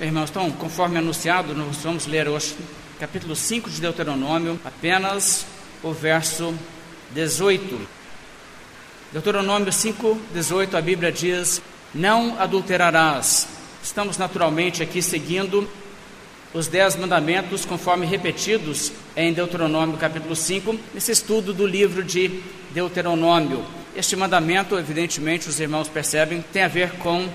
Irmãos, então, conforme anunciado, nós vamos ler hoje capítulo 5 de Deuteronômio, apenas o verso 18. Deuteronômio 5, 18, a Bíblia diz: Não adulterarás. Estamos naturalmente aqui seguindo os dez mandamentos, conforme repetidos em Deuteronômio capítulo 5, nesse estudo do livro de Deuteronômio. Este mandamento, evidentemente, os irmãos percebem, tem a ver com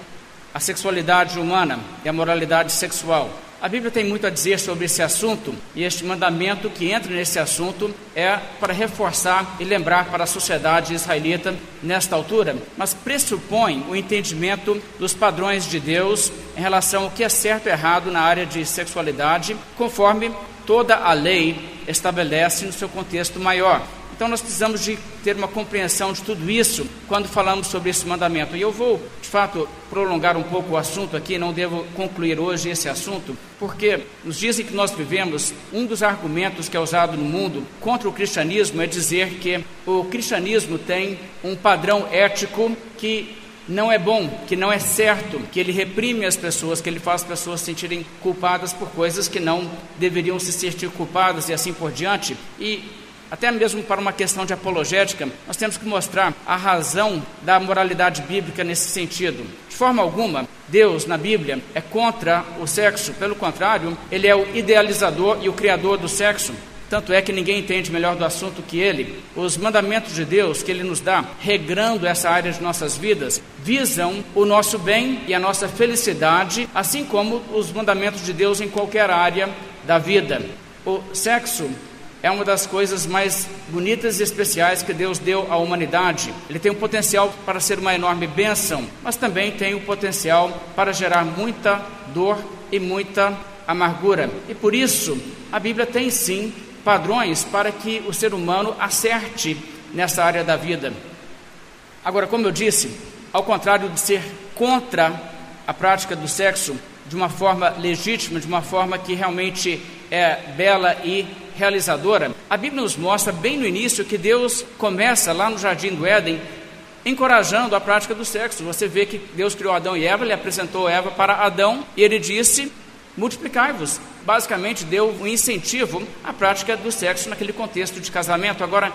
a sexualidade humana e a moralidade sexual. A Bíblia tem muito a dizer sobre esse assunto e este mandamento que entra nesse assunto é para reforçar e lembrar para a sociedade israelita nesta altura, mas pressupõe o entendimento dos padrões de Deus em relação ao que é certo e errado na área de sexualidade, conforme toda a lei estabelece no seu contexto maior. Então nós precisamos de ter uma compreensão de tudo isso quando falamos sobre esse mandamento. E eu vou, de fato, prolongar um pouco o assunto aqui, não devo concluir hoje esse assunto, porque nos dias em que nós vivemos, um dos argumentos que é usado no mundo contra o cristianismo é dizer que o cristianismo tem um padrão ético que não é bom, que não é certo, que ele reprime as pessoas, que ele faz as pessoas se sentirem culpadas por coisas que não deveriam se sentir culpadas e assim por diante. E até mesmo para uma questão de apologética, nós temos que mostrar a razão da moralidade bíblica nesse sentido. De forma alguma, Deus na Bíblia é contra o sexo, pelo contrário, ele é o idealizador e o criador do sexo. Tanto é que ninguém entende melhor do assunto que ele. Os mandamentos de Deus que ele nos dá, regrando essa área de nossas vidas, visam o nosso bem e a nossa felicidade, assim como os mandamentos de Deus em qualquer área da vida. O sexo é uma das coisas mais bonitas e especiais que Deus deu à humanidade. Ele tem o potencial para ser uma enorme bênção, mas também tem o potencial para gerar muita dor e muita amargura. E por isso, a Bíblia tem sim padrões para que o ser humano acerte nessa área da vida. Agora, como eu disse, ao contrário de ser contra a prática do sexo de uma forma legítima, de uma forma que realmente é bela e realizadora, a Bíblia nos mostra bem no início que Deus começa lá no jardim do Éden encorajando a prática do sexo. Você vê que Deus criou Adão e Eva, ele apresentou Eva para Adão e ele disse: multiplicai-vos. Basicamente deu um incentivo à prática do sexo naquele contexto de casamento. Agora,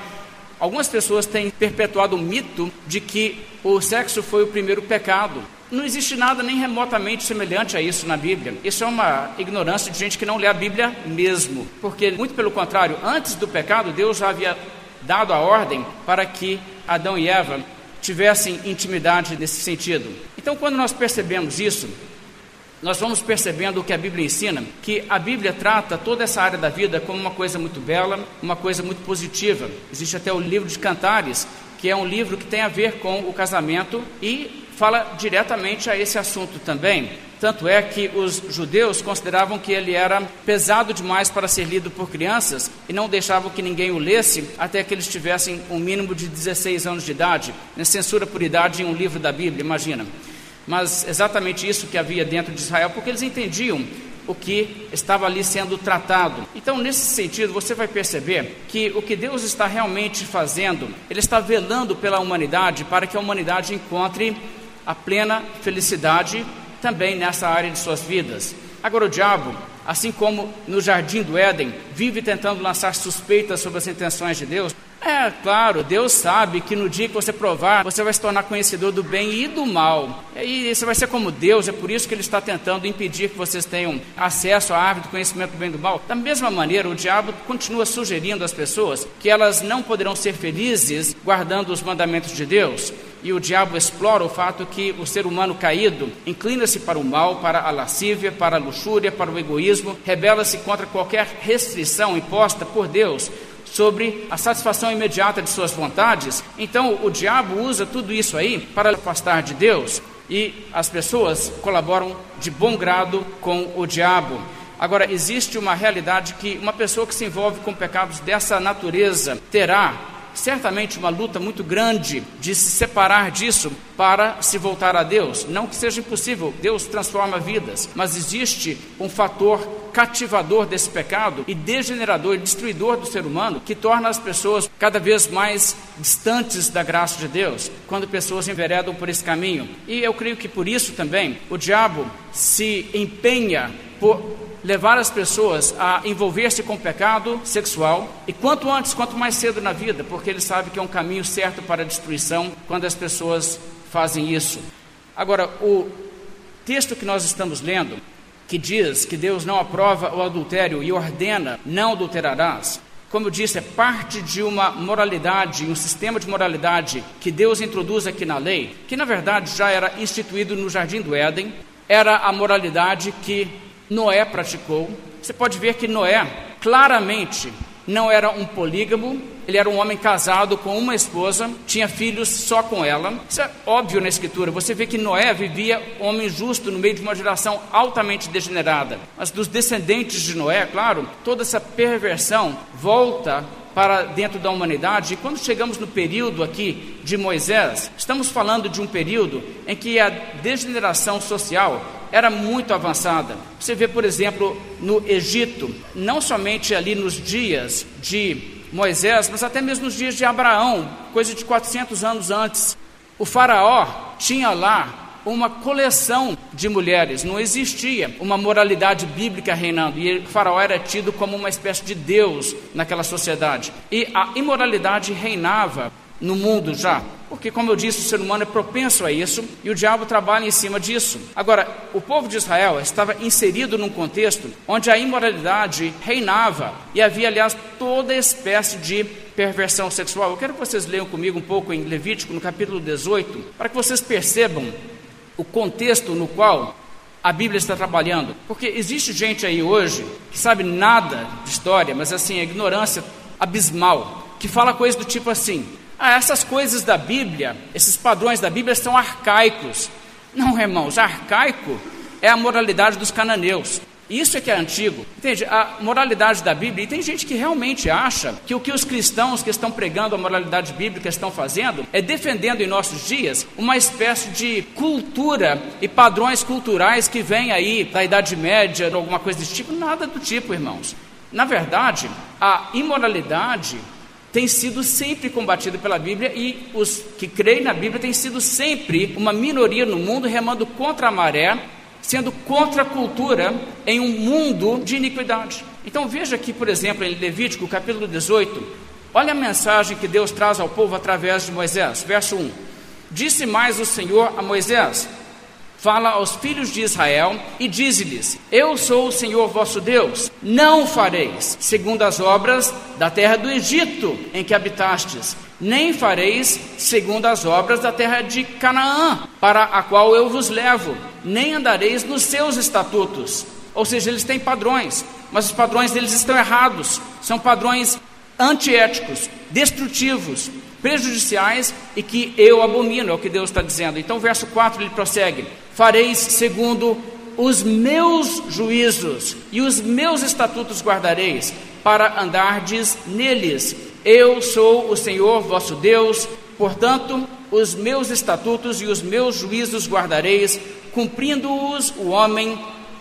algumas pessoas têm perpetuado o mito de que o sexo foi o primeiro pecado. Não existe nada nem remotamente semelhante a isso na Bíblia. Isso é uma ignorância de gente que não lê a Bíblia mesmo. Porque, muito pelo contrário, antes do pecado, Deus já havia dado a ordem para que Adão e Eva tivessem intimidade nesse sentido. Então, quando nós percebemos isso, nós vamos percebendo o que a Bíblia ensina, que a Bíblia trata toda essa área da vida como uma coisa muito bela, uma coisa muito positiva. Existe até o livro de Cantares, que é um livro que tem a ver com o casamento e fala diretamente a esse assunto também. Tanto é que os judeus consideravam que ele era pesado demais para ser lido por crianças e não deixavam que ninguém o lesse até que eles tivessem um mínimo de 16 anos de idade. Né? Censura por idade em um livro da Bíblia, imagina. Mas exatamente isso que havia dentro de Israel, porque eles entendiam o que estava ali sendo tratado. Então, nesse sentido, você vai perceber que o que Deus está realmente fazendo, Ele está velando pela humanidade para que a humanidade encontre a plena felicidade também nessa área de suas vidas. Agora, o diabo, assim como no jardim do Éden, vive tentando lançar suspeitas sobre as intenções de Deus. É claro, Deus sabe que no dia que você provar, você vai se tornar conhecedor do bem e do mal. E você vai ser como Deus, é por isso que Ele está tentando impedir que vocês tenham acesso à árvore do conhecimento do bem e do mal. Da mesma maneira, o diabo continua sugerindo às pessoas que elas não poderão ser felizes guardando os mandamentos de Deus e o diabo explora o fato que o ser humano caído inclina-se para o mal, para a lascívia, para a luxúria, para o egoísmo, rebela-se contra qualquer restrição imposta por Deus sobre a satisfação imediata de suas vontades. Então o diabo usa tudo isso aí para afastar de Deus e as pessoas colaboram de bom grado com o diabo. Agora, existe uma realidade que uma pessoa que se envolve com pecados dessa natureza terá certamente uma luta muito grande de se separar disso para se voltar a Deus. Não que seja impossível, Deus transforma vidas, mas existe um fator cativador desse pecado e degenerador e destruidor do ser humano que torna as pessoas cada vez mais distantes da graça de Deus, quando pessoas enveredam por esse caminho. E eu creio que por isso também o diabo se empenha por levar as pessoas a envolver-se com pecado sexual e quanto antes, quanto mais cedo na vida, porque ele sabe que é um caminho certo para a destruição quando as pessoas fazem isso. Agora, o texto que nós estamos lendo, que diz que Deus não aprova o adultério e ordena não adulterarás, como eu disse, é parte de uma moralidade, um sistema de moralidade que Deus introduz aqui na lei, que na verdade já era instituído no jardim do Éden, era a moralidade que Noé praticou. Você pode ver que Noé claramente não era um polígamo, ele era um homem casado com uma esposa, tinha filhos só com ela. Isso é óbvio na escritura. Você vê que Noé vivia homem justo no meio de uma geração altamente degenerada. Mas dos descendentes de Noé, claro, toda essa perversão volta para dentro da humanidade. E quando chegamos no período aqui de Moisés, estamos falando de um período em que a degeneração social era muito avançada. Você vê, por exemplo, no Egito, não somente ali nos dias de Moisés, mas até mesmo nos dias de Abraão, coisa de 400 anos antes. O Faraó tinha lá uma coleção de mulheres, não existia uma moralidade bíblica reinando, e o faraó era tido como uma espécie de deus naquela sociedade. E a imoralidade reinava no mundo já. Porque, como eu disse, o ser humano é propenso a isso e o diabo trabalha em cima disso. Agora, o povo de Israel estava inserido num contexto onde a imoralidade reinava e havia, aliás, toda espécie de perversão sexual. Eu quero que vocês leiam comigo um pouco em Levítico, no capítulo 18, para que vocês percebam o contexto no qual a Bíblia está trabalhando. Porque existe gente aí hoje que sabe nada de história, mas assim, a ignorância abismal, que fala coisas do tipo assim: ah, essas coisas da Bíblia, esses padrões da Bíblia são arcaicos. Não, irmãos, arcaico é a moralidade dos cananeus. Isso é que é antigo. Entende? A moralidade da Bíblia, e tem gente que realmente acha que o que os cristãos que estão pregando a moralidade bíblica estão fazendo é defendendo em nossos dias uma espécie de cultura e padrões culturais que vêm aí da Idade Média, alguma coisa desse tipo. Nada do tipo, irmãos. Na verdade, a imoralidade tem sido sempre combatido pela Bíblia e os que creem na Bíblia têm sido sempre uma minoria no mundo remando contra a maré, sendo contra a cultura em um mundo de iniquidade. Então veja aqui, por exemplo, em Levítico, capítulo 18, olha a mensagem que Deus traz ao povo através de Moisés, verso 1. Disse mais o Senhor a Moisés: fala aos filhos de Israel e diz-lhes: Eu sou o Senhor vosso Deus. Não fareis segundo as obras da terra do Egito em que habitastes, nem fareis segundo as obras da terra de Canaã, para a qual eu vos levo, nem andareis nos seus estatutos. Ou seja, eles têm padrões, mas os padrões deles estão errados. São padrões antiéticos, destrutivos, prejudiciais e que eu abomino, é o que Deus está dizendo. Então, verso 4 ele prossegue: Fareis segundo os meus juízos e os meus estatutos guardareis, para andardes neles. Eu sou o Senhor vosso Deus, portanto, os meus estatutos e os meus juízos guardareis, cumprindo-os, o homem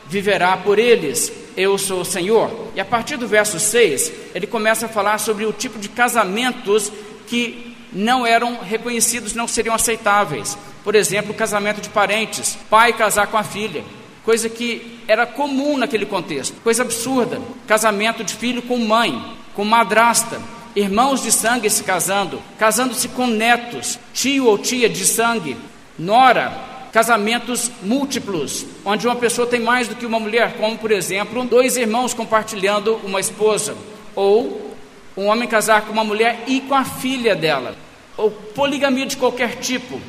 viverá por eles. Eu sou o Senhor. E a partir do verso 6, ele começa a falar sobre o tipo de casamentos que não eram reconhecidos, não seriam aceitáveis. Por exemplo, casamento de parentes, pai casar com a filha, coisa que era comum naquele contexto, coisa absurda. Casamento de filho com mãe, com madrasta, irmãos de sangue se casando, casando-se com netos, tio ou tia de sangue, nora, casamentos múltiplos, onde uma pessoa tem mais do que uma mulher, como por exemplo, dois irmãos compartilhando uma esposa, ou um homem casar com uma mulher e com a filha dela, ou poligamia de qualquer tipo.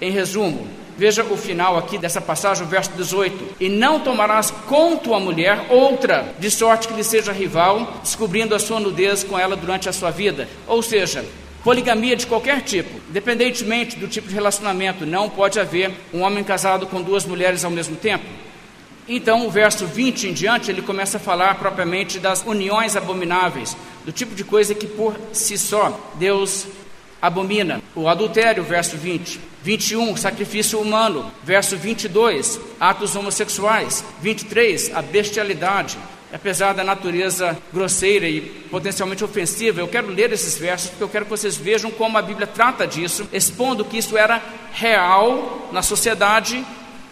Em resumo, veja o final aqui dessa passagem, o verso 18: E não tomarás com tua mulher outra, de sorte que lhe seja rival, descobrindo a sua nudez com ela durante a sua vida. Ou seja, poligamia de qualquer tipo, independentemente do tipo de relacionamento, não pode haver um homem casado com duas mulheres ao mesmo tempo. Então, o verso 20 em diante, ele começa a falar propriamente das uniões abomináveis, do tipo de coisa que por si só Deus abomina. O adultério, verso 20. 21, sacrifício humano. Verso 22, atos homossexuais. 23, a bestialidade. Apesar da natureza grosseira e potencialmente ofensiva, eu quero ler esses versos porque eu quero que vocês vejam como a Bíblia trata disso, expondo que isso era real na sociedade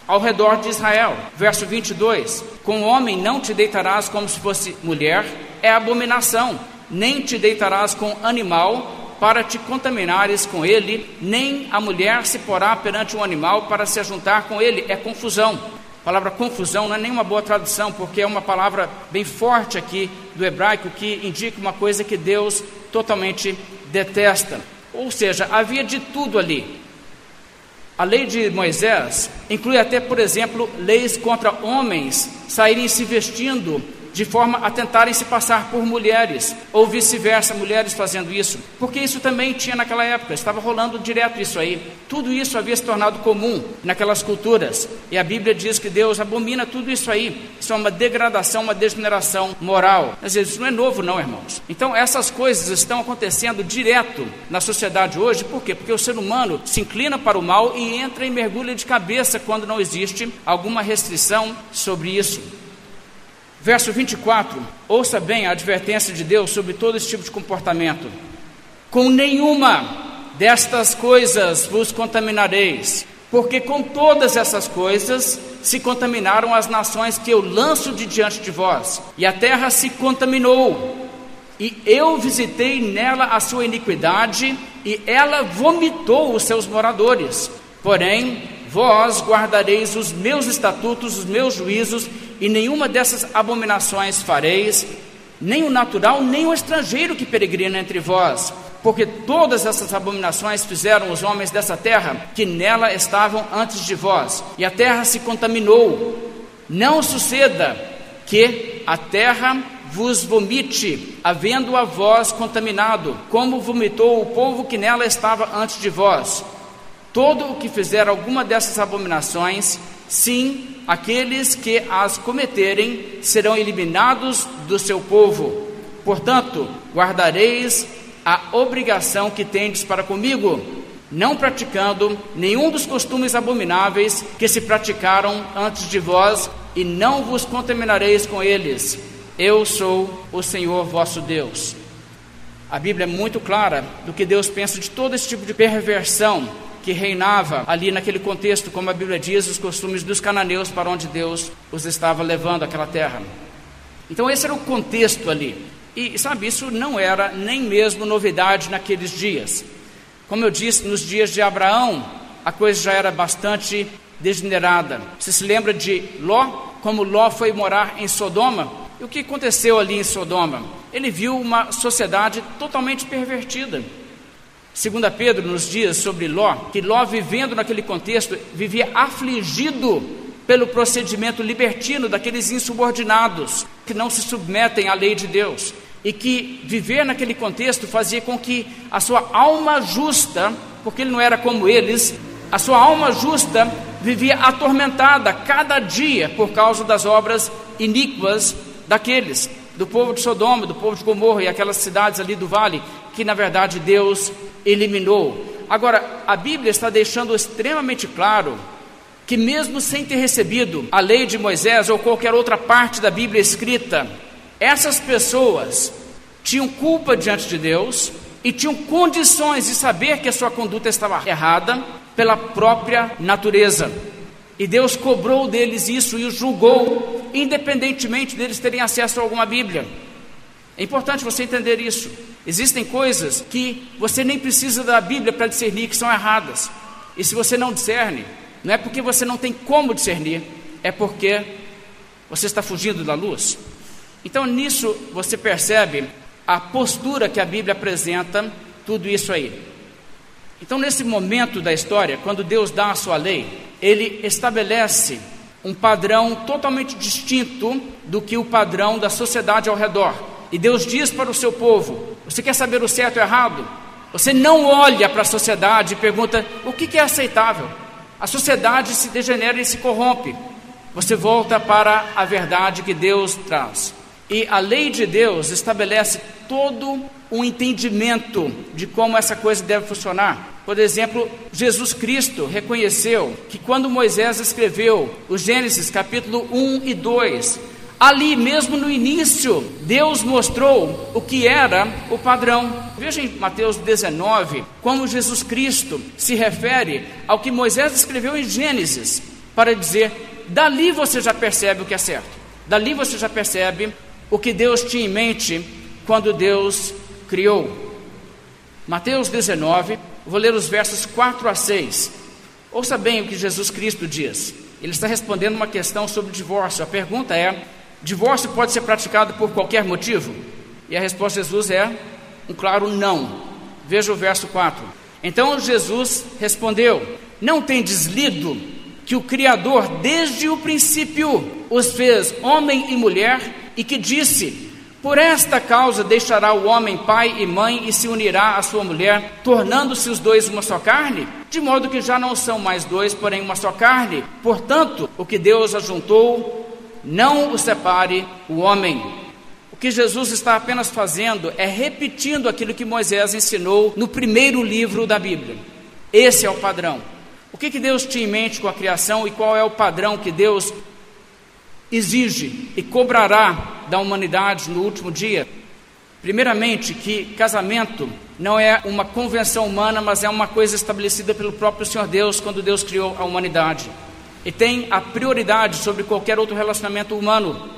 ao redor de Israel. Verso 22: Com o homem não te deitarás como se fosse mulher, é abominação, nem te deitarás com animal, para te contaminares com ele, nem a mulher se porá perante um animal para se ajuntar com ele, é confusão. A palavra confusão não é nenhuma boa tradução, porque é uma palavra bem forte aqui do hebraico que indica uma coisa que Deus totalmente detesta. Ou seja, havia de tudo ali. A lei de Moisés inclui até, por exemplo, leis contra homens saírem se vestindo de forma a tentarem se passar por mulheres, ou vice-versa, mulheres fazendo isso, porque isso também tinha naquela época, estava rolando direto isso aí. Tudo isso havia se tornado comum naquelas culturas, e a Bíblia diz que Deus abomina tudo isso aí. Isso é uma degradação, uma degeneração moral. Vezes isso não é novo, não, irmãos. Então, essas coisas estão acontecendo direto na sociedade hoje, por quê? Porque o ser humano se inclina para o mal e entra em mergulho de cabeça quando não existe alguma restrição sobre isso. Verso 24: Ouça bem a advertência de Deus sobre todo esse tipo de comportamento. Com nenhuma destas coisas vos contaminareis, porque com todas essas coisas se contaminaram as nações que eu lanço de diante de vós, e a terra se contaminou. E eu visitei nela a sua iniquidade, e ela vomitou os seus moradores. Porém, vós guardareis os meus estatutos, os meus juízos e nenhuma dessas abominações fareis, nem o natural, nem o estrangeiro que peregrina entre vós, porque todas essas abominações fizeram os homens dessa terra que nela estavam antes de vós, e a terra se contaminou. Não suceda que a terra vos vomite, havendo a vós contaminado, como vomitou o povo que nela estava antes de vós. Todo o que fizer alguma dessas abominações, sim, aqueles que as cometerem serão eliminados do seu povo. Portanto, guardareis a obrigação que tendes para comigo, não praticando nenhum dos costumes abomináveis que se praticaram antes de vós, e não vos contaminareis com eles. Eu sou o Senhor vosso Deus. A Bíblia é muito clara do que Deus pensa de todo esse tipo de perversão que reinava ali naquele contexto, como a Bíblia diz, os costumes dos cananeus para onde Deus os estava levando aquela terra. Então esse era o contexto ali. E sabe, isso não era nem mesmo novidade naqueles dias. Como eu disse, nos dias de Abraão, a coisa já era bastante degenerada. Você se lembra de Ló? Como Ló foi morar em Sodoma? E o que aconteceu ali em Sodoma? Ele viu uma sociedade totalmente pervertida. Segunda Pedro nos diz sobre Ló, que Ló vivendo naquele contexto, vivia afligido pelo procedimento libertino daqueles insubordinados que não se submetem à lei de Deus e que viver naquele contexto fazia com que a sua alma justa, porque ele não era como eles, a sua alma justa vivia atormentada cada dia por causa das obras iníquas daqueles, do povo de Sodoma, do povo de Gomorra e aquelas cidades ali do vale, que na verdade Deus eliminou. Agora, a Bíblia está deixando extremamente claro que, mesmo sem ter recebido a lei de Moisés ou qualquer outra parte da Bíblia escrita, essas pessoas tinham culpa diante de Deus e tinham condições de saber que a sua conduta estava errada pela própria natureza. E Deus cobrou deles isso e os julgou, independentemente deles terem acesso a alguma Bíblia. É importante você entender isso. Existem coisas que você nem precisa da Bíblia para discernir que são erradas. E se você não discerne, não é porque você não tem como discernir, é porque você está fugindo da luz. Então nisso você percebe a postura que a Bíblia apresenta, tudo isso aí. Então nesse momento da história, quando Deus dá a sua lei, ele estabelece um padrão totalmente distinto do que o padrão da sociedade ao redor. E Deus diz para o seu povo: Você quer saber o certo e o errado? Você não olha para a sociedade e pergunta o que é aceitável. A sociedade se degenera e se corrompe. Você volta para a verdade que Deus traz. E a lei de Deus estabelece todo um entendimento de como essa coisa deve funcionar. Por exemplo, Jesus Cristo reconheceu que quando Moisés escreveu o Gênesis capítulo 1 e 2, ali mesmo no início, Deus mostrou o que era o padrão. Veja em Mateus 19 como Jesus Cristo se refere ao que Moisés escreveu em Gênesis, para dizer: dali você já percebe o que é certo, dali você já percebe o que Deus tinha em mente quando Deus criou. Mateus 19, vou ler os versos 4 a 6. Ouça bem o que Jesus Cristo diz. Ele está respondendo uma questão sobre divórcio. A pergunta é: divórcio pode ser praticado por qualquer motivo? E a resposta de Jesus é um claro não. Veja o verso 4. Então Jesus respondeu: Não tendes lido que o Criador, desde o princípio, os fez homem e mulher, e que disse: por esta causa deixará o homem pai e mãe e se unirá à sua mulher, tornando-se os dois uma só carne? De modo que já não são mais dois, porém uma só carne. Portanto, o que Deus ajuntou, não o separe o homem. O que Jesus está apenas fazendo é repetindo aquilo que Moisés ensinou no primeiro livro da Bíblia. Esse é o padrão. O que, que Deus tinha em mente com a criação e qual é o padrão que Deus exige e cobrará da humanidade no último dia? Primeiramente, que casamento não é uma convenção humana, mas é uma coisa estabelecida pelo próprio Senhor Deus quando Deus criou a humanidade. E tem a prioridade sobre qualquer outro relacionamento humano,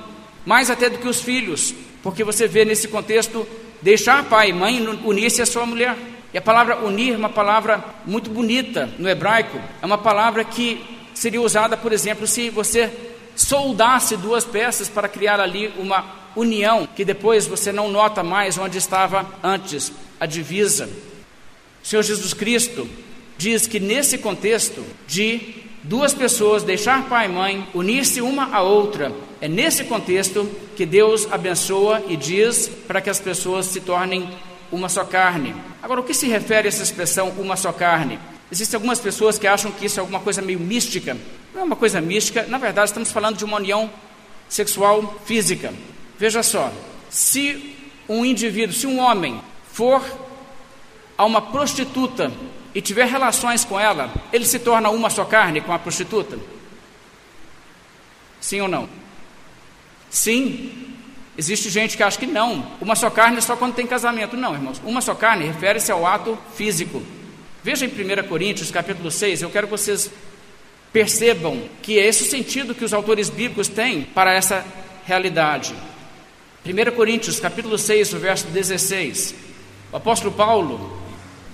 mais até do que os filhos, porque você vê nesse contexto deixar pai e mãe unir-se à sua mulher. E a palavra unir é uma palavra muito bonita no hebraico, é uma palavra que seria usada, por exemplo, se você soldasse duas peças para criar ali uma união, que depois você não nota mais onde estava antes a divisa. O Senhor Jesus Cristo diz que nesse contexto de duas pessoas deixar pai e mãe, unir-se uma à outra, é nesse contexto que Deus abençoa e diz para que as pessoas se tornem uma só carne. Agora, o que se refere a essa expressão uma só carne? Existem algumas pessoas que acham que isso é alguma coisa meio mística, não é uma coisa mística, na verdade estamos falando de uma união sexual física. Veja só, se um indivíduo, se um homem for a uma prostituta e tiver relações com ela, ele se torna uma só carne com a prostituta? Sim ou não? Sim. Existe gente que acha que não. Uma só carne é só quando tem casamento. Não, irmãos. Uma só carne refere-se ao ato físico. Veja em 1 Coríntios, capítulo 6, eu quero que vocês percebam que é esse o sentido que os autores bíblicos têm para essa realidade. 1 Coríntios, capítulo 6, verso 16. O apóstolo Paulo,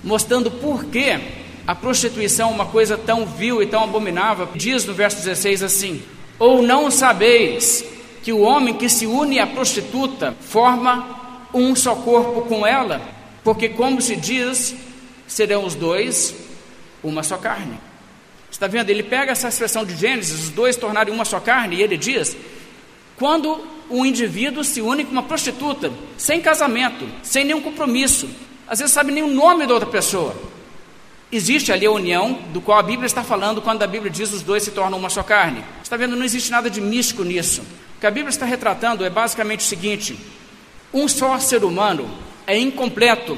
mostrando por que a prostituição é uma coisa tão vil e tão abominável, diz no verso 16 assim: Ou não sabeis que o homem que se une à prostituta forma um só corpo com ela? Porque, como se diz, serão os dois uma só carne. Está vendo? Ele pega essa expressão de Gênesis, os dois tornarem uma só carne, e ele diz: quando um indivíduo se une com uma prostituta, sem casamento, sem nenhum compromisso, às vezes sabe nem o nome da outra pessoa. Existe ali a união do qual a Bíblia está falando quando a Bíblia diz os dois se tornam uma só carne. Está vendo? Não existe nada de místico nisso. O que a Bíblia está retratando é basicamente o seguinte: um só ser humano é incompleto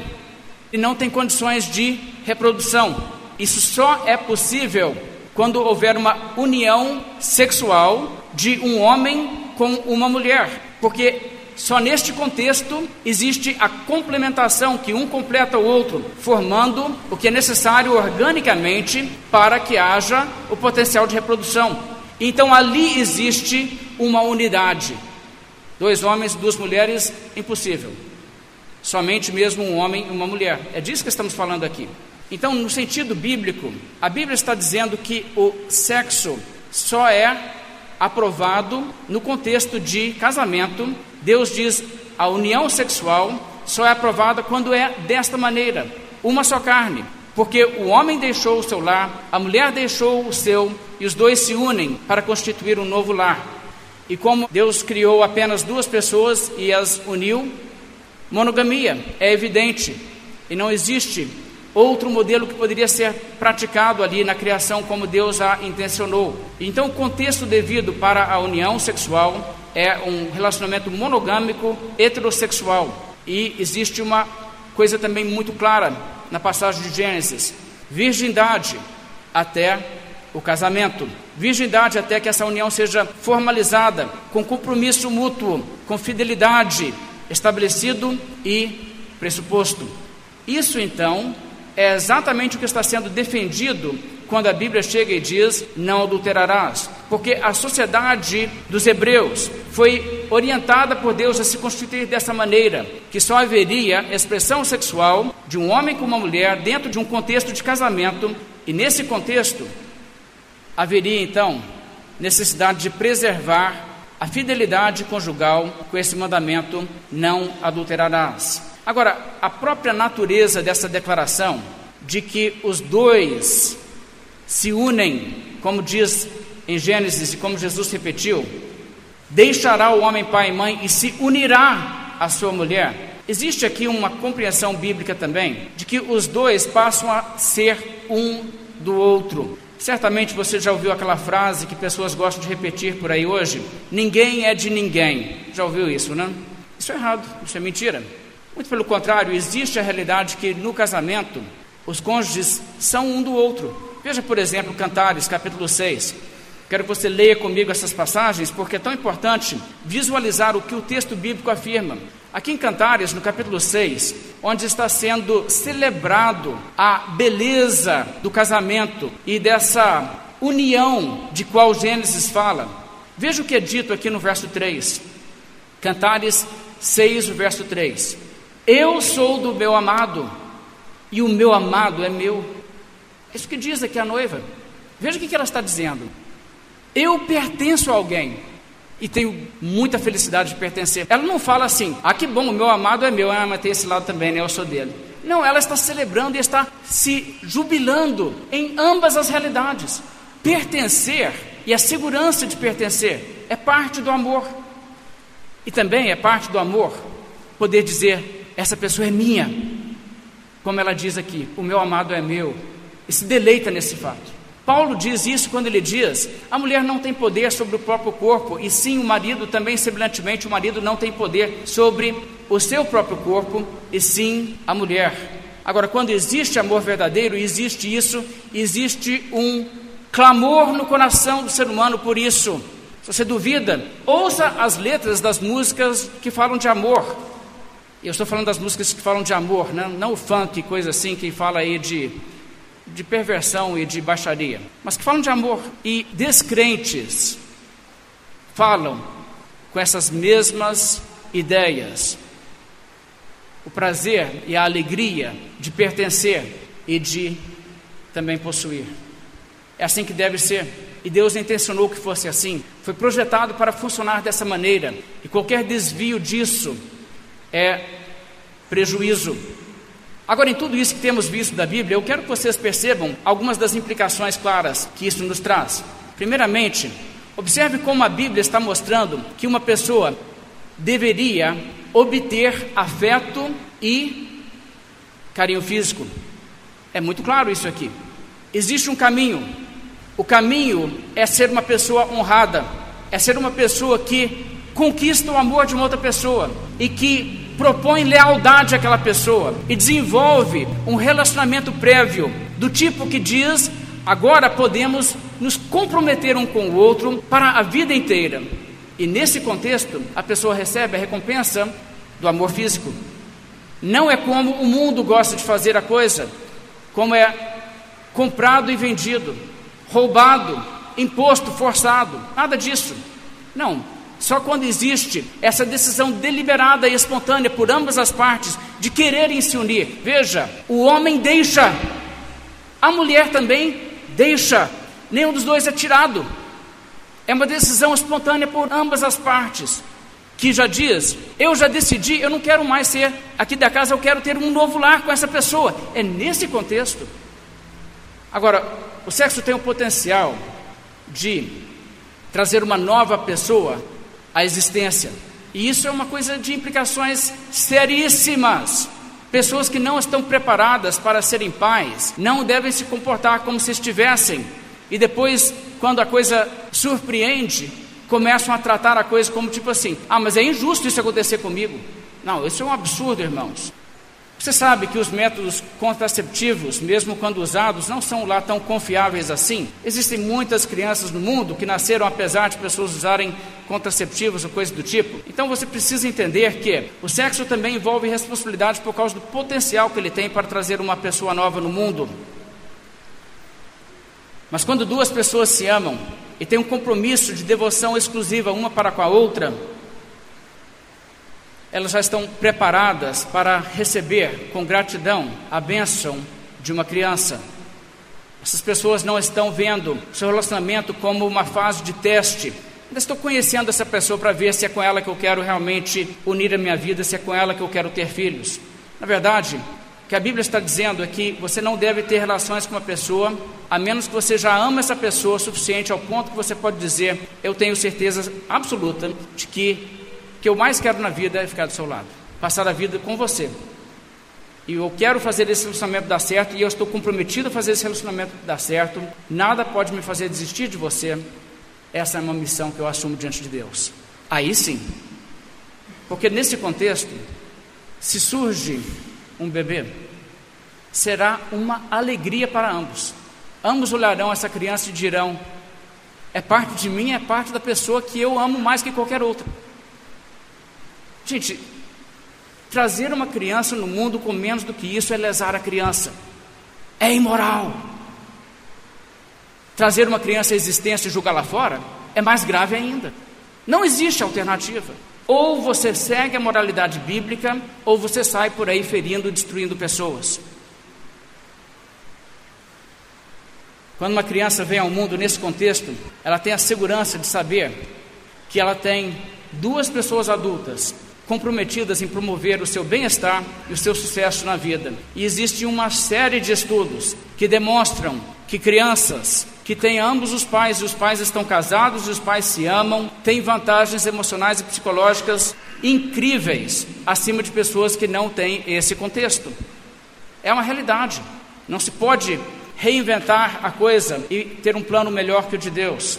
e não tem condições de reprodução. Isso só é possível quando houver uma união sexual de um homem com uma mulher, porque só neste contexto existe a complementação que um completa o outro, formando o que é necessário organicamente para que haja o potencial de reprodução. Então ali existe uma unidade. Dois homens, duas mulheres, impossível. Somente mesmo um homem e uma mulher. É disso que estamos falando aqui. Então, no sentido bíblico, a Bíblia está dizendo que o sexo só é aprovado no contexto de casamento. Deus diz a união sexual só é aprovada quando é desta maneira, uma só carne. Porque o homem deixou o seu lar, a mulher deixou o seu, e os dois se unem para constituir um novo lar. E como Deus criou apenas duas pessoas e as uniu, monogamia é evidente e não existe outro modelo que poderia ser praticado ali na criação como Deus a intencionou. Então, o contexto devido para a união sexual é um relacionamento monogâmico heterossexual. E existe uma coisa também muito clara na passagem de Gênesis: virgindade até o casamento. Virgindade até que essa união seja formalizada, com compromisso mútuo, com fidelidade estabelecido e pressuposto. Isso então é exatamente o que está sendo defendido quando a Bíblia chega e diz: não adulterarás. Porque a sociedade dos hebreus foi orientada por Deus a se constituir dessa maneira, que só haveria expressão sexual de um homem com uma mulher dentro de um contexto de casamento, e nesse contexto haveria então necessidade de preservar a fidelidade conjugal com esse mandamento: não adulterarás. Agora, a própria natureza dessa declaração de que os dois se unem, como diz em Gênesis e como Jesus repetiu, deixará o homem pai e mãe e se unirá à sua mulher. Existe aqui uma compreensão bíblica também de que os dois passam a ser um do outro. Certamente você já ouviu aquela frase que pessoas gostam de repetir por aí hoje: ninguém é de ninguém. Já ouviu isso, né? Isso é errado, isso é mentira. Muito pelo contrário, existe a realidade que no casamento os cônjuges são um do outro. Veja, por exemplo, Cantares, capítulo 6. Quero que você leia comigo essas passagens, porque é tão importante visualizar o que o texto bíblico afirma. Aqui em Cantares, no capítulo 6, onde está sendo celebrado a beleza do casamento e dessa união de qual Gênesis fala. Veja o que é dito aqui no verso 3. Cantares 6, o verso 3. Eu sou do meu amado, e o meu amado é meu. Isso que diz aqui a noiva. Veja o que ela está dizendo. Eu pertenço a alguém e tenho muita felicidade de pertencer. Ela não fala assim, ah, que bom, o meu amado é meu, ah, mas tem esse lado também, né? Eu sou dele. Não, ela está celebrando e está se jubilando em ambas as realidades. Pertencer e a segurança de pertencer é parte do amor. E também é parte do amor poder dizer: essa pessoa é minha. Como ela diz aqui: o meu amado é meu, e se deleita nesse fato. Paulo diz isso quando ele diz: a mulher não tem poder sobre o próprio corpo, e sim o marido também, semelhantemente, o marido não tem poder sobre o seu próprio corpo, e sim a mulher. Agora, quando existe amor verdadeiro, existe isso, existe um clamor no coração do ser humano por isso. Se você duvida, ouça as letras das músicas que falam de amor. Eu estou falando das músicas que falam de amor, né? não o funk, coisa assim, que fala aí de de perversão e de baixaria, mas que falam de amor. E descrentes falam com essas mesmas ideias. O prazer e a alegria de pertencer e de também possuir. É assim que deve ser. E Deus intencionou que fosse assim. Foi projetado para funcionar dessa maneira. E qualquer desvio disso é prejuízo Agora, em tudo isso que temos visto da Bíblia, eu quero que vocês percebam algumas das implicações claras que isso nos traz. Primeiramente, observe como a Bíblia está mostrando que uma pessoa deveria obter afeto e carinho físico. É muito claro isso aqui. Existe um caminho. O caminho é ser uma pessoa honrada, é ser uma pessoa que conquista o amor de uma outra pessoa e que propõe lealdade àquela pessoa e desenvolve um relacionamento prévio do tipo que diz: agora podemos nos comprometer um com o outro para a vida inteira. E nesse contexto, a pessoa recebe a recompensa do amor físico. Não é como o mundo gosta de fazer a coisa, como é comprado e vendido, roubado, imposto, forçado, nada disso. Não, só quando existe essa decisão deliberada e espontânea por ambas as partes de quererem se unir. Veja, o homem deixa, a mulher também deixa, nenhum dos dois é tirado. É uma decisão espontânea por ambas as partes, que já diz: eu já decidi, eu não quero mais ser aqui da casa, eu quero ter um novo lar com essa pessoa. É nesse contexto. Agora, o sexo tem o potencial de trazer uma nova pessoa a existência. E isso é uma coisa de implicações seríssimas. Pessoas que não estão preparadas para serem pais não devem se comportar como se estivessem. E depois, quando a coisa surpreende, começam a tratar a coisa como tipo assim: ah, mas é injusto isso acontecer comigo. Não, isso é um absurdo, irmãos. Você sabe que os métodos contraceptivos, mesmo quando usados, não são lá tão confiáveis assim? Existem muitas crianças no mundo que nasceram apesar de pessoas usarem contraceptivos ou coisa do tipo. Então você precisa entender que o sexo também envolve responsabilidade por causa do potencial que ele tem para trazer uma pessoa nova no mundo. Mas quando duas pessoas se amam e têm um compromisso de devoção exclusiva uma para com a outra, elas já estão preparadas para receber com gratidão a bênção de uma criança. Essas pessoas não estão vendo seu relacionamento como uma fase de teste. Ainda estou conhecendo essa pessoa para ver se é com ela que eu quero realmente unir a minha vida, se é com ela que eu quero ter filhos. Na verdade, o que a Bíblia está dizendo é que você não deve ter relações com uma pessoa, a menos que você já ama essa pessoa o suficiente ao ponto que você pode dizer: Eu tenho certeza absoluta de que que eu mais quero na vida é ficar do seu lado, passar a vida com você. E eu quero fazer esse relacionamento dar certo e eu estou comprometido a fazer esse relacionamento dar certo. Nada pode me fazer desistir de você. Essa é uma missão que eu assumo diante de Deus. Aí sim. Porque nesse contexto, se surge um bebê, será uma alegria para ambos. Ambos olharão essa criança e dirão: é parte de mim, é parte da pessoa que eu amo mais que qualquer outra. Gente, trazer uma criança no mundo com menos do que isso é lesar a criança, é imoral. Trazer uma criança à existência e julgá-la fora é mais grave ainda. Não existe alternativa. Ou você segue a moralidade bíblica, ou você sai por aí ferindo e destruindo pessoas. Quando uma criança vem ao mundo nesse contexto, ela tem a segurança de saber que ela tem duas pessoas adultas comprometidas em promover o seu bem-estar e o seu sucesso na vida. E existe uma série de estudos que demonstram que crianças que têm ambos os pais e os pais estão casados e os pais se amam, têm vantagens emocionais e psicológicas incríveis acima de pessoas que não têm esse contexto. É uma realidade. Não se pode reinventar a coisa e ter um plano melhor que o de Deus.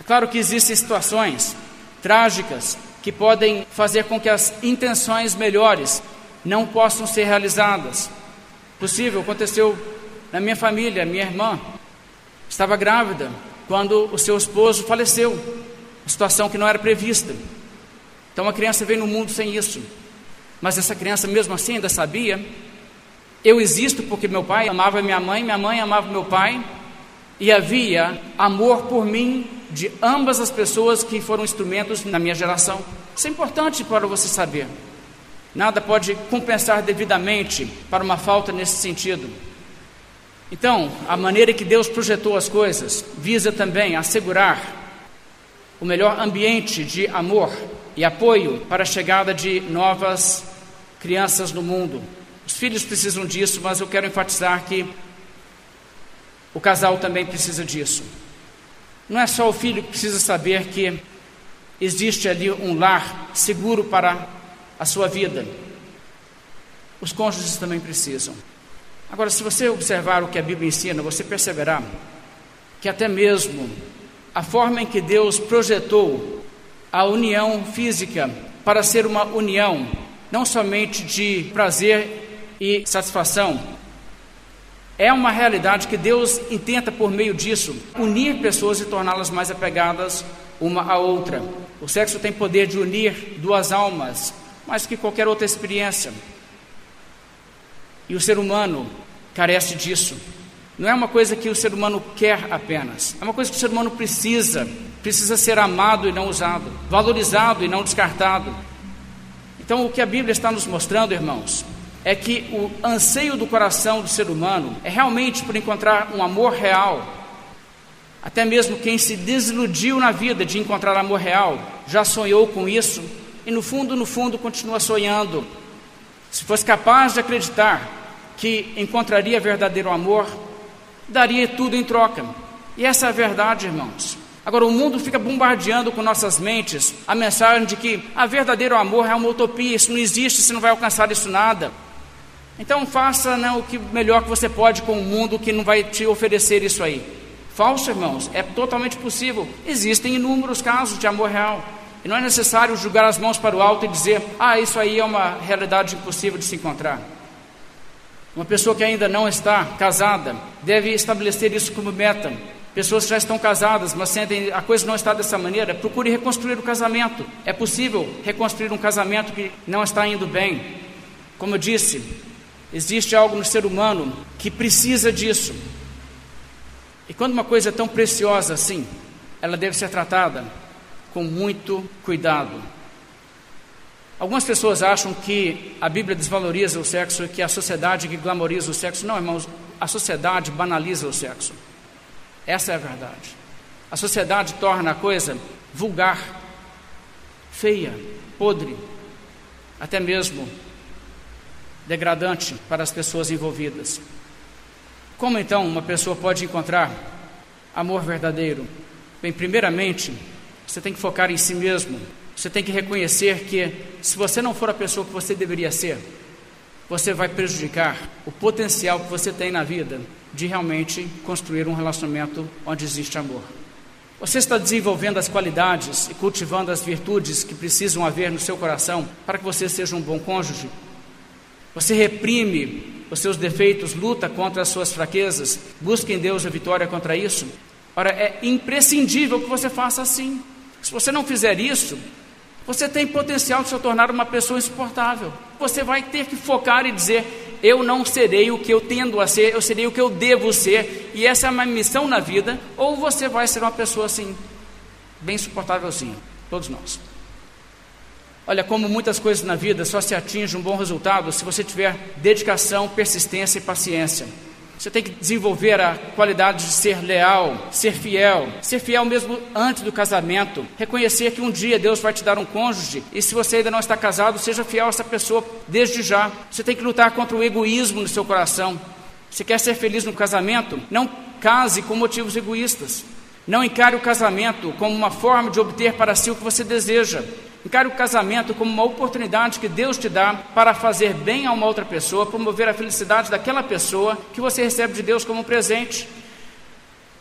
É claro que existem situações trágicas que podem fazer com que as intenções melhores não possam ser realizadas. Possível, aconteceu na minha família, minha irmã estava grávida quando o seu esposo faleceu, situação que não era prevista. Então a criança veio no mundo sem isso. Mas essa criança mesmo assim ainda sabia eu existo porque meu pai amava minha mãe, minha mãe amava meu pai, e havia amor por mim de ambas as pessoas que foram instrumentos na minha geração. Isso é importante para você saber. Nada pode compensar devidamente para uma falta nesse sentido. Então, a maneira que Deus projetou as coisas visa também assegurar o melhor ambiente de amor e apoio para a chegada de novas crianças no mundo. Os filhos precisam disso, mas eu quero enfatizar que o casal também precisa disso. Não é só o filho que precisa saber que existe ali um lar seguro para a sua vida. Os cônjuges também precisam. Agora, se você observar o que a Bíblia ensina, você perceberá que até mesmo a forma em que Deus projetou a união física para ser uma união não somente de prazer e satisfação, é uma realidade que Deus intenta, por meio disso, unir pessoas e torná-las mais apegadas uma à outra. O sexo tem poder de unir duas almas, mais que qualquer outra experiência. E o ser humano carece disso. Não é uma coisa que o ser humano quer apenas, é uma coisa que o ser humano precisa. Precisa ser amado e não usado, valorizado e não descartado. Então, o que a Bíblia está nos mostrando, irmãos, é que o anseio do coração do ser humano é realmente por encontrar um amor real. Até mesmo quem se desiludiu na vida de encontrar amor real já sonhou com isso e no fundo, no fundo, continua sonhando. Se fosse capaz de acreditar que encontraria verdadeiro amor, daria tudo em troca. E essa é a verdade, irmãos. Agora, o mundo fica bombardeando com nossas mentes a mensagem de que a verdadeiro amor é uma utopia, isso não existe, você não vai alcançar isso nada. Então faça né, o que melhor que você pode com o mundo que não vai te oferecer isso aí. Falso, irmãos, é totalmente possível. Existem inúmeros casos de amor real. E não é necessário julgar as mãos para o alto e dizer, ah, isso aí é uma realidade impossível de se encontrar. Uma pessoa que ainda não está casada deve estabelecer isso como meta. Pessoas que já estão casadas, mas sentem a coisa não está dessa maneira, procure reconstruir o casamento. É possível reconstruir um casamento que não está indo bem. Como eu disse, existe algo no ser humano que precisa disso. E quando uma coisa é tão preciosa assim, ela deve ser tratada com muito cuidado. Algumas pessoas acham que a Bíblia desvaloriza o sexo e que a sociedade que glamoriza o sexo. Não, irmãos, a sociedade banaliza o sexo. Essa é a verdade. A sociedade torna a coisa vulgar, feia, podre, até mesmo degradante para as pessoas envolvidas. Como então uma pessoa pode encontrar amor verdadeiro? Bem, primeiramente, você tem que focar em si mesmo. Você tem que reconhecer que, se você não for a pessoa que você deveria ser, você vai prejudicar o potencial que você tem na vida de realmente construir um relacionamento onde existe amor. Você está desenvolvendo as qualidades e cultivando as virtudes que precisam haver no seu coração para que você seja um bom cônjuge? Você reprime os seus defeitos, luta contra as suas fraquezas, busca em Deus a vitória contra isso. Ora, é imprescindível que você faça assim. Se você não fizer isso, você tem potencial de se tornar uma pessoa insuportável. Você vai ter que focar e dizer: eu não serei o que eu tendo a ser, eu serei o que eu devo ser, e essa é uma missão na vida, ou você vai ser uma pessoa assim, bem suportável sim, todos nós. Olha, como muitas coisas na vida só se atinge um bom resultado se você tiver dedicação, persistência e paciência. Você tem que desenvolver a qualidade de ser leal, ser fiel, ser fiel mesmo antes do casamento. Reconhecer que um dia Deus vai te dar um cônjuge e se você ainda não está casado, seja fiel a essa pessoa desde já. Você tem que lutar contra o egoísmo no seu coração. Se quer ser feliz no casamento, não case com motivos egoístas. Não encare o casamento como uma forma de obter para si o que você deseja. Encare o casamento como uma oportunidade que Deus te dá para fazer bem a uma outra pessoa, promover a felicidade daquela pessoa que você recebe de Deus como presente.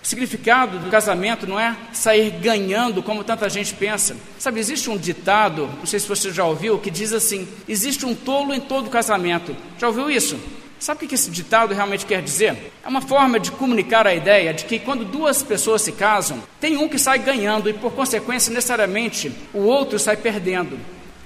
O significado do casamento não é sair ganhando como tanta gente pensa. Sabe, existe um ditado, não sei se você já ouviu, que diz assim: existe um tolo em todo casamento. Já ouviu isso? Sabe o que esse ditado realmente quer dizer? É uma forma de comunicar a ideia de que quando duas pessoas se casam, tem um que sai ganhando e, por consequência, necessariamente, o outro sai perdendo.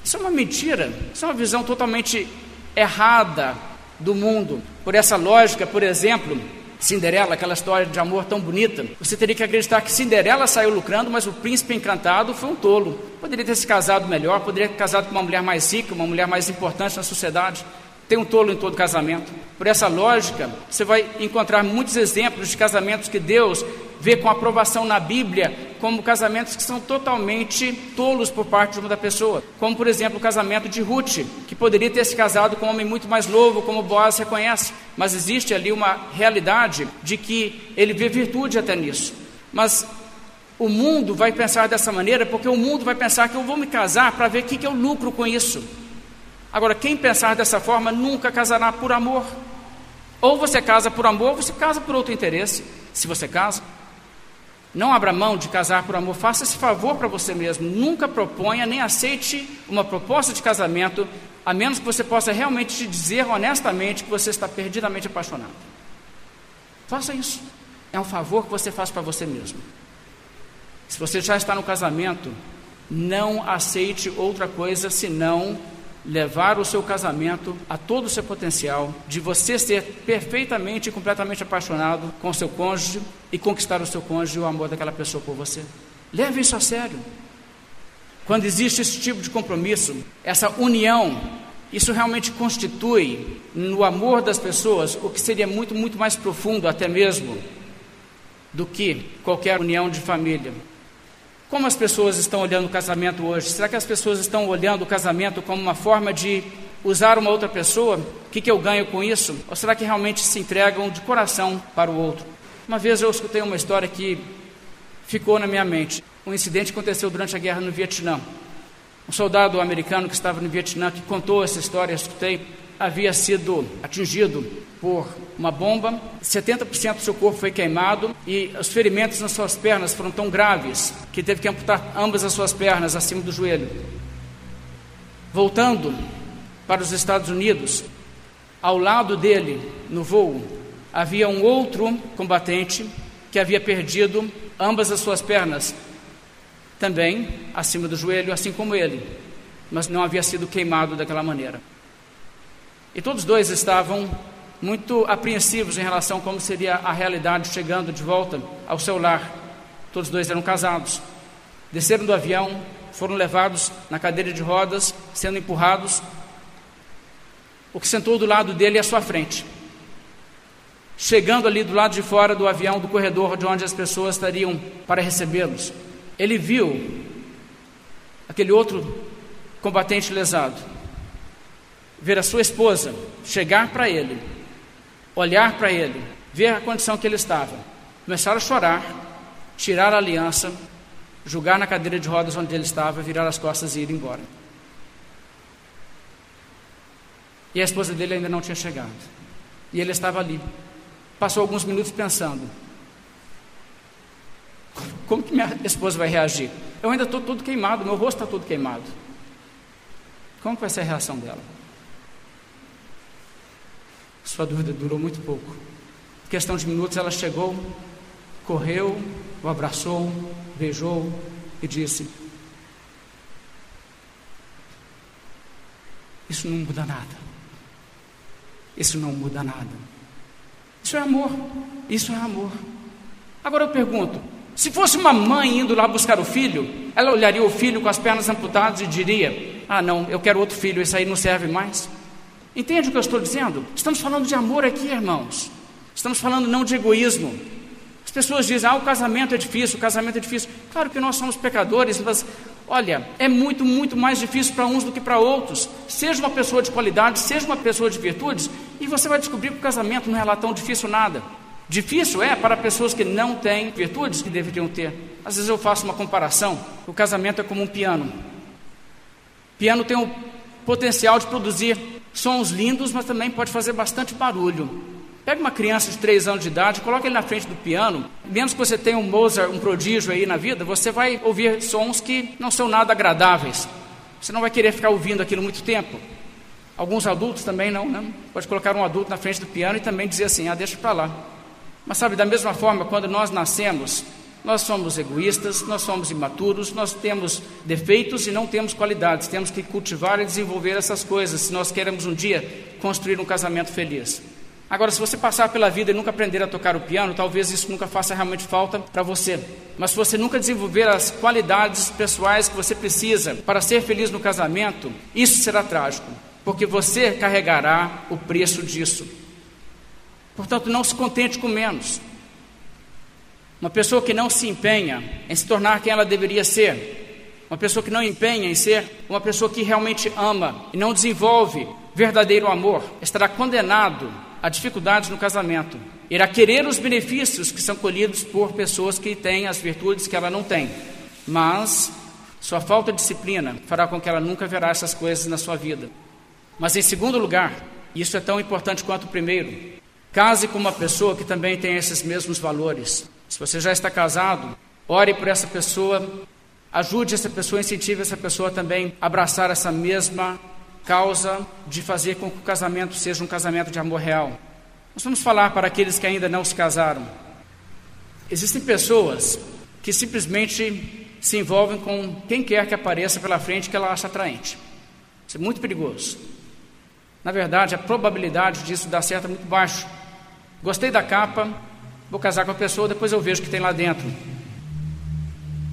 Isso é uma mentira, isso é uma visão totalmente errada do mundo. Por essa lógica, por exemplo, Cinderela, aquela história de amor tão bonita, você teria que acreditar que Cinderela saiu lucrando, mas o príncipe encantado foi um tolo. Poderia ter se casado melhor, poderia ter casado com uma mulher mais rica, uma mulher mais importante na sociedade. Tem um tolo em todo casamento. Por essa lógica, você vai encontrar muitos exemplos de casamentos que Deus vê com aprovação na Bíblia como casamentos que são totalmente tolos por parte de uma da pessoa. Como, por exemplo, o casamento de Ruth, que poderia ter se casado com um homem muito mais novo, como Boaz reconhece. Mas existe ali uma realidade de que ele vê virtude até nisso. Mas o mundo vai pensar dessa maneira porque o mundo vai pensar que eu vou me casar para ver o que, que eu lucro com isso. Agora, quem pensar dessa forma nunca casará por amor. Ou você casa por amor, ou você casa por outro interesse. Se você casa, não abra mão de casar por amor, faça esse favor para você mesmo. Nunca proponha nem aceite uma proposta de casamento, a menos que você possa realmente te dizer honestamente que você está perdidamente apaixonado. Faça isso. É um favor que você faz para você mesmo. Se você já está no casamento, não aceite outra coisa senão levar o seu casamento a todo o seu potencial, de você ser perfeitamente e completamente apaixonado com o seu cônjuge e conquistar o seu cônjuge e o amor daquela pessoa por você. Leve isso a sério. Quando existe esse tipo de compromisso, essa união, isso realmente constitui no amor das pessoas o que seria muito, muito mais profundo, até mesmo, do que qualquer união de família. Como as pessoas estão olhando o casamento hoje? Será que as pessoas estão olhando o casamento como uma forma de usar uma outra pessoa? O que, que eu ganho com isso? Ou será que realmente se entregam de coração para o outro? Uma vez eu escutei uma história que ficou na minha mente. Um incidente aconteceu durante a guerra no Vietnã. Um soldado americano que estava no Vietnã que contou essa história, eu escutei. Havia sido atingido por uma bomba, 70% do seu corpo foi queimado e os ferimentos nas suas pernas foram tão graves que teve que amputar ambas as suas pernas acima do joelho. Voltando para os Estados Unidos, ao lado dele, no voo, havia um outro combatente que havia perdido ambas as suas pernas, também acima do joelho, assim como ele, mas não havia sido queimado daquela maneira. E todos dois estavam muito apreensivos em relação a como seria a realidade chegando de volta ao seu lar. Todos dois eram casados. Desceram do avião, foram levados na cadeira de rodas, sendo empurrados. O que sentou do lado dele à sua frente. Chegando ali do lado de fora do avião, do corredor de onde as pessoas estariam para recebê-los, ele viu aquele outro combatente lesado ver a sua esposa chegar para ele, olhar para ele, ver a condição que ele estava, começar a chorar, tirar a aliança, julgar na cadeira de rodas onde ele estava, virar as costas e ir embora. E a esposa dele ainda não tinha chegado. E ele estava ali. Passou alguns minutos pensando: como que minha esposa vai reagir? Eu ainda estou todo queimado, meu rosto está todo queimado. Como vai ser a reação dela? Sua dúvida durou muito pouco. Em questão de minutos, ela chegou, correu, o abraçou, beijou e disse: Isso não muda nada. Isso não muda nada. Isso é amor. Isso é amor. Agora eu pergunto: se fosse uma mãe indo lá buscar o filho, ela olharia o filho com as pernas amputadas e diria: Ah, não, eu quero outro filho, esse aí não serve mais. Entende o que eu estou dizendo? Estamos falando de amor aqui, irmãos. Estamos falando não de egoísmo. As pessoas dizem, ah, o casamento é difícil, o casamento é difícil. Claro que nós somos pecadores, mas olha, é muito, muito mais difícil para uns do que para outros. Seja uma pessoa de qualidade, seja uma pessoa de virtudes, e você vai descobrir que o casamento não é tão difícil nada. Difícil é para pessoas que não têm virtudes que deveriam ter. Às vezes eu faço uma comparação: o casamento é como um piano. O piano tem o potencial de produzir sons lindos, mas também pode fazer bastante barulho. Pega uma criança de 3 anos de idade, coloca ele na frente do piano, menos que você tenha um Mozart, um prodígio aí na vida, você vai ouvir sons que não são nada agradáveis. Você não vai querer ficar ouvindo aquilo muito tempo. Alguns adultos também não, né? Pode colocar um adulto na frente do piano e também dizer assim: ah, deixa para lá. Mas sabe, da mesma forma, quando nós nascemos, nós somos egoístas, nós somos imaturos, nós temos defeitos e não temos qualidades. Temos que cultivar e desenvolver essas coisas se nós queremos um dia construir um casamento feliz. Agora, se você passar pela vida e nunca aprender a tocar o piano, talvez isso nunca faça realmente falta para você. Mas se você nunca desenvolver as qualidades pessoais que você precisa para ser feliz no casamento, isso será trágico, porque você carregará o preço disso. Portanto, não se contente com menos. Uma pessoa que não se empenha em se tornar quem ela deveria ser, uma pessoa que não empenha em ser uma pessoa que realmente ama e não desenvolve verdadeiro amor, estará condenado a dificuldades no casamento. Irá querer os benefícios que são colhidos por pessoas que têm as virtudes que ela não tem, mas sua falta de disciplina fará com que ela nunca verá essas coisas na sua vida. Mas em segundo lugar, isso é tão importante quanto o primeiro, case com uma pessoa que também tem esses mesmos valores. Se você já está casado, ore por essa pessoa, ajude essa pessoa, incentive essa pessoa também a abraçar essa mesma causa de fazer com que o casamento seja um casamento de amor real. Nós vamos falar para aqueles que ainda não se casaram. Existem pessoas que simplesmente se envolvem com quem quer que apareça pela frente que ela acha atraente. Isso é muito perigoso. Na verdade, a probabilidade disso dar certo é muito baixa. Gostei da capa, Vou casar com a pessoa, depois eu vejo o que tem lá dentro.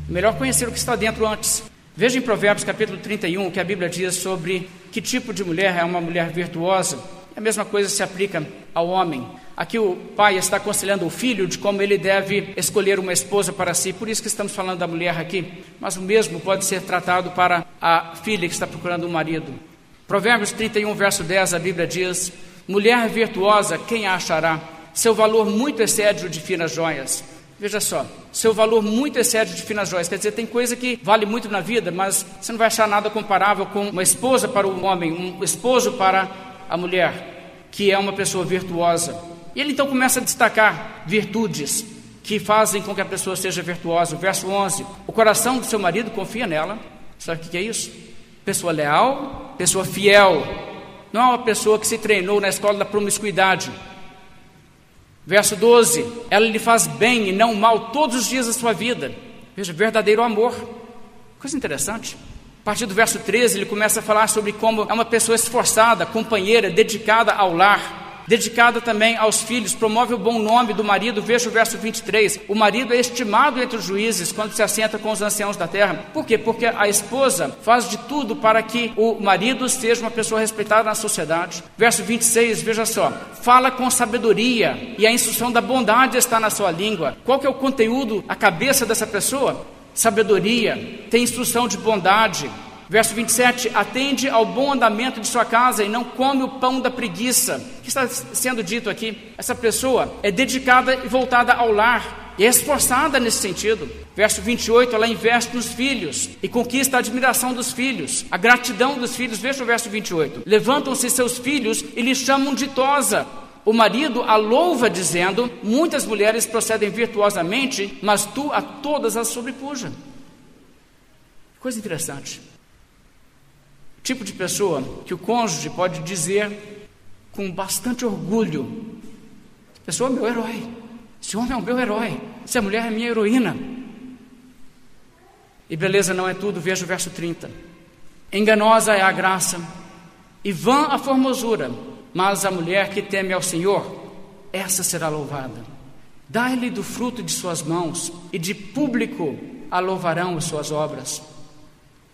Melhor conhecer o que está dentro antes. Veja em Provérbios capítulo 31 que a Bíblia diz sobre que tipo de mulher é uma mulher virtuosa. A mesma coisa se aplica ao homem. Aqui o pai está aconselhando o filho de como ele deve escolher uma esposa para si, por isso que estamos falando da mulher aqui. Mas o mesmo pode ser tratado para a filha que está procurando um marido. Provérbios 31, verso 10, a Bíblia diz: Mulher virtuosa, quem a achará? Seu valor muito excede o de finas joias. Veja só, seu valor muito excede o de finas joias. Quer dizer, tem coisa que vale muito na vida, mas você não vai achar nada comparável com uma esposa para o homem, um esposo para a mulher que é uma pessoa virtuosa. E ele então começa a destacar virtudes que fazem com que a pessoa seja virtuosa. Verso 11: O coração do seu marido confia nela. Sabe o que é isso? Pessoa leal, pessoa fiel. Não é uma pessoa que se treinou na escola da promiscuidade. Verso 12: Ela lhe faz bem e não mal todos os dias da sua vida. Veja, verdadeiro amor. Coisa interessante. A partir do verso 13, ele começa a falar sobre como é uma pessoa esforçada, companheira, dedicada ao lar dedicada também aos filhos, promove o bom nome do marido. Veja o verso 23. O marido é estimado entre os juízes quando se assenta com os anciãos da terra. Por quê? Porque a esposa faz de tudo para que o marido seja uma pessoa respeitada na sociedade. Verso 26, veja só. Fala com sabedoria e a instrução da bondade está na sua língua. Qual que é o conteúdo, a cabeça dessa pessoa? Sabedoria, tem instrução de bondade, Verso 27, atende ao bom andamento de sua casa e não come o pão da preguiça. O que está sendo dito aqui? Essa pessoa é dedicada e voltada ao lar e é esforçada nesse sentido. Verso 28, ela investe nos filhos e conquista a admiração dos filhos, a gratidão dos filhos. Veja o verso 28. Levantam-se seus filhos e lhe chamam ditosa. O marido a louva, dizendo: Muitas mulheres procedem virtuosamente, mas tu a todas as sobrepuja. Coisa interessante tipo de pessoa que o cônjuge pode dizer com bastante orgulho: pessoa é meu herói, esse homem é o meu herói, essa mulher é minha heroína. E beleza não é tudo, veja o verso 30. Enganosa é a graça, e vã a formosura, mas a mulher que teme ao Senhor, essa será louvada. Dai-lhe do fruto de suas mãos, e de público a louvarão as suas obras.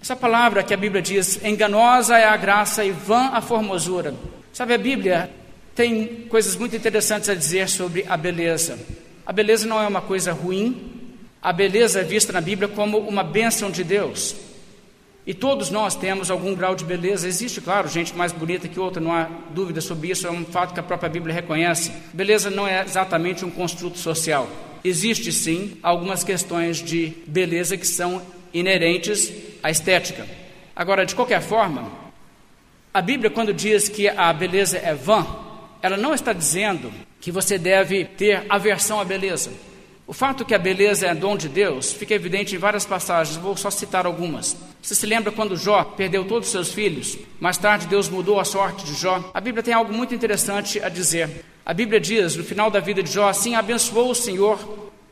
Essa palavra que a Bíblia diz, enganosa é a graça e vã a formosura. Sabe, a Bíblia tem coisas muito interessantes a dizer sobre a beleza. A beleza não é uma coisa ruim, a beleza é vista na Bíblia como uma bênção de Deus. E todos nós temos algum grau de beleza. Existe, claro, gente mais bonita que outra, não há dúvida sobre isso, é um fato que a própria Bíblia reconhece. Beleza não é exatamente um construto social. Existe sim algumas questões de beleza que são inerentes à estética. Agora, de qualquer forma, a Bíblia, quando diz que a beleza é vã, ela não está dizendo que você deve ter aversão à beleza. O fato que a beleza é dom de Deus fica evidente em várias passagens, vou só citar algumas. Você se lembra quando Jó perdeu todos os seus filhos? Mais tarde Deus mudou a sorte de Jó. A Bíblia tem algo muito interessante a dizer. A Bíblia diz, no final da vida de Jó, assim abençoou o Senhor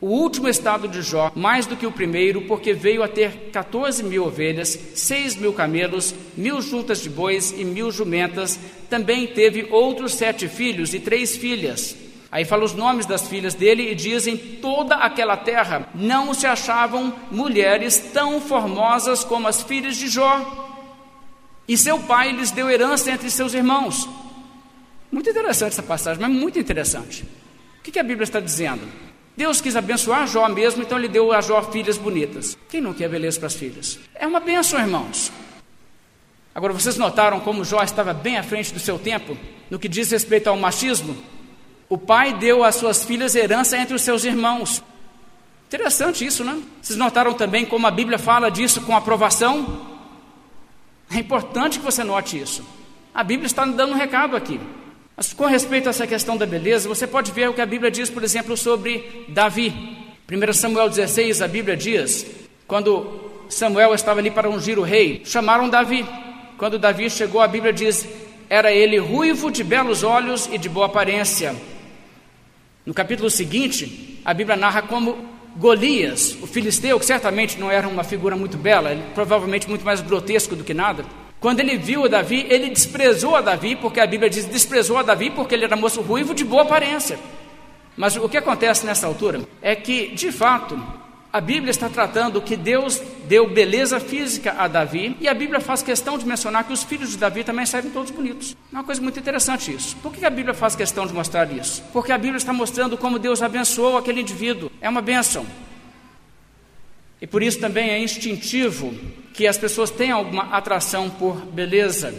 o último estado de Jó, mais do que o primeiro, porque veio a ter 14 mil ovelhas, 6 mil camelos, mil juntas de bois e mil jumentas. Também teve outros sete filhos e três filhas. Aí fala os nomes das filhas dele e dizem: toda aquela terra não se achavam mulheres tão formosas como as filhas de Jó. E seu pai lhes deu herança entre seus irmãos. Muito interessante essa passagem, mas muito interessante. O que a Bíblia está dizendo? Deus quis abençoar Jó mesmo, então ele deu a Jó filhas bonitas. Quem não quer beleza para as filhas? É uma bênção, irmãos. Agora, vocês notaram como Jó estava bem à frente do seu tempo no que diz respeito ao machismo? O pai deu às suas filhas herança entre os seus irmãos. Interessante isso, né? Vocês notaram também como a Bíblia fala disso com aprovação? É importante que você note isso. A Bíblia está dando um recado aqui. Mas com respeito a essa questão da beleza, você pode ver o que a Bíblia diz, por exemplo, sobre Davi. 1 Samuel 16, a Bíblia diz, quando Samuel estava ali para ungir o rei, chamaram Davi. Quando Davi chegou, a Bíblia diz, era ele ruivo, de belos olhos e de boa aparência. No capítulo seguinte, a Bíblia narra como Golias, o filisteu, que certamente não era uma figura muito bela, provavelmente muito mais grotesco do que nada, quando ele viu a Davi, ele desprezou a Davi, porque a Bíblia diz desprezou a Davi porque ele era moço ruivo de boa aparência. Mas o que acontece nessa altura é que, de fato, a Bíblia está tratando que Deus deu beleza física a Davi, e a Bíblia faz questão de mencionar que os filhos de Davi também saem todos bonitos. É uma coisa muito interessante isso. Por que a Bíblia faz questão de mostrar isso? Porque a Bíblia está mostrando como Deus abençoou aquele indivíduo. É uma bênção. E por isso também é instintivo que as pessoas tenham alguma atração por beleza.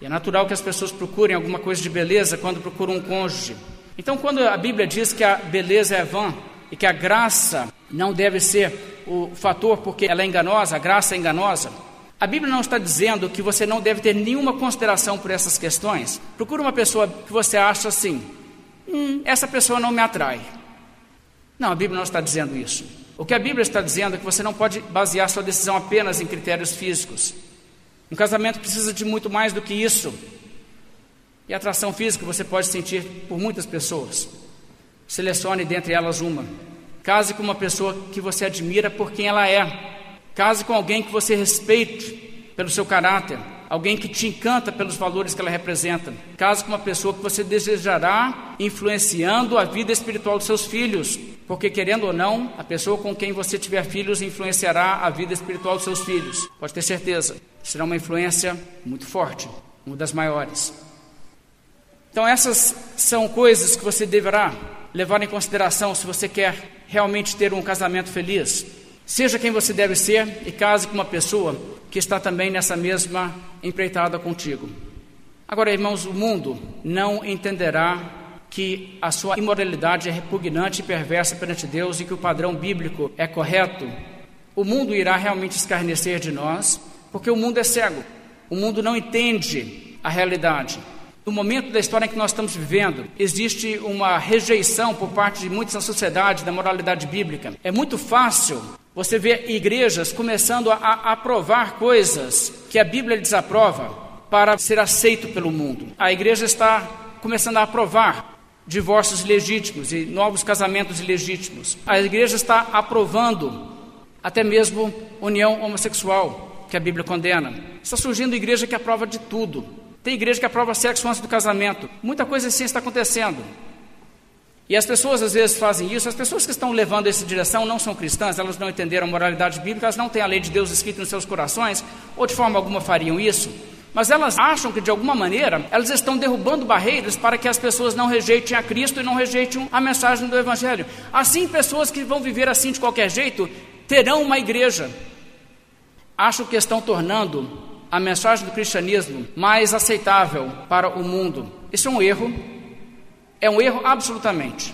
E é natural que as pessoas procurem alguma coisa de beleza quando procuram um cônjuge. Então, quando a Bíblia diz que a beleza é vã e que a graça não deve ser o fator porque ela é enganosa, a graça é enganosa, A Bíblia não está dizendo que você não deve ter nenhuma consideração por essas questões. Procure uma pessoa que você acha assim: hum, essa pessoa não me atrai. Não, a Bíblia não está dizendo isso. O que a Bíblia está dizendo é que você não pode basear sua decisão apenas em critérios físicos. Um casamento precisa de muito mais do que isso. E atração física você pode sentir por muitas pessoas. Selecione dentre elas uma. Case com uma pessoa que você admira por quem ela é. Case com alguém que você respeite pelo seu caráter, alguém que te encanta pelos valores que ela representa. Case com uma pessoa que você desejará influenciando a vida espiritual dos seus filhos, porque querendo ou não, a pessoa com quem você tiver filhos influenciará a vida espiritual dos seus filhos. Pode ter certeza, será uma influência muito forte, uma das maiores. Então essas são coisas que você deverá levar em consideração se você quer realmente ter um casamento feliz. Seja quem você deve ser e case com uma pessoa que está também nessa mesma empreitada contigo. Agora, irmãos, o mundo não entenderá que a sua imoralidade é repugnante e perversa perante Deus e que o padrão bíblico é correto. O mundo irá realmente escarnecer de nós, porque o mundo é cego. O mundo não entende a realidade. No momento da história em que nós estamos vivendo, existe uma rejeição por parte de muitos na sociedade da moralidade bíblica. É muito fácil você vê igrejas começando a aprovar coisas que a Bíblia desaprova para ser aceito pelo mundo. A igreja está começando a aprovar divórcios legítimos e novos casamentos ilegítimos. A igreja está aprovando até mesmo união homossexual, que a Bíblia condena. Está surgindo igreja que aprova de tudo. Tem igreja que aprova sexo antes do casamento. Muita coisa assim está acontecendo. E as pessoas às vezes fazem isso, as pessoas que estão levando essa direção não são cristãs, elas não entenderam a moralidade bíblica, elas não têm a lei de Deus escrita nos seus corações, ou de forma alguma fariam isso. Mas elas acham que de alguma maneira elas estão derrubando barreiras para que as pessoas não rejeitem a Cristo e não rejeitem a mensagem do Evangelho. Assim, pessoas que vão viver assim de qualquer jeito terão uma igreja. Acham que estão tornando a mensagem do cristianismo mais aceitável para o mundo. Isso é um erro é um erro absolutamente.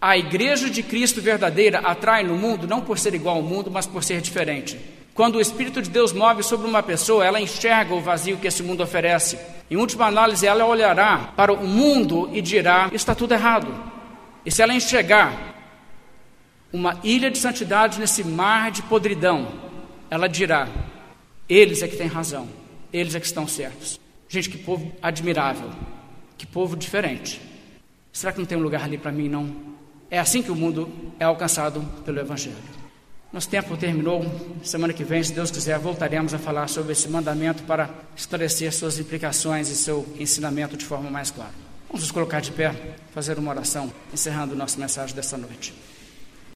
A igreja de Cristo verdadeira atrai no mundo não por ser igual ao mundo, mas por ser diferente. Quando o Espírito de Deus move sobre uma pessoa, ela enxerga o vazio que esse mundo oferece. Em última análise, ela olhará para o mundo e dirá: está tudo errado. E se ela enxergar uma ilha de santidade nesse mar de podridão, ela dirá: eles é que têm razão, eles é que estão certos. Gente, que povo admirável, que povo diferente. Será que não tem um lugar ali para mim, não? É assim que o mundo é alcançado pelo Evangelho. Nosso tempo terminou. Semana que vem, se Deus quiser, voltaremos a falar sobre esse mandamento para esclarecer suas implicações e seu ensinamento de forma mais clara. Vamos nos colocar de pé, fazer uma oração, encerrando nossa mensagem dessa noite.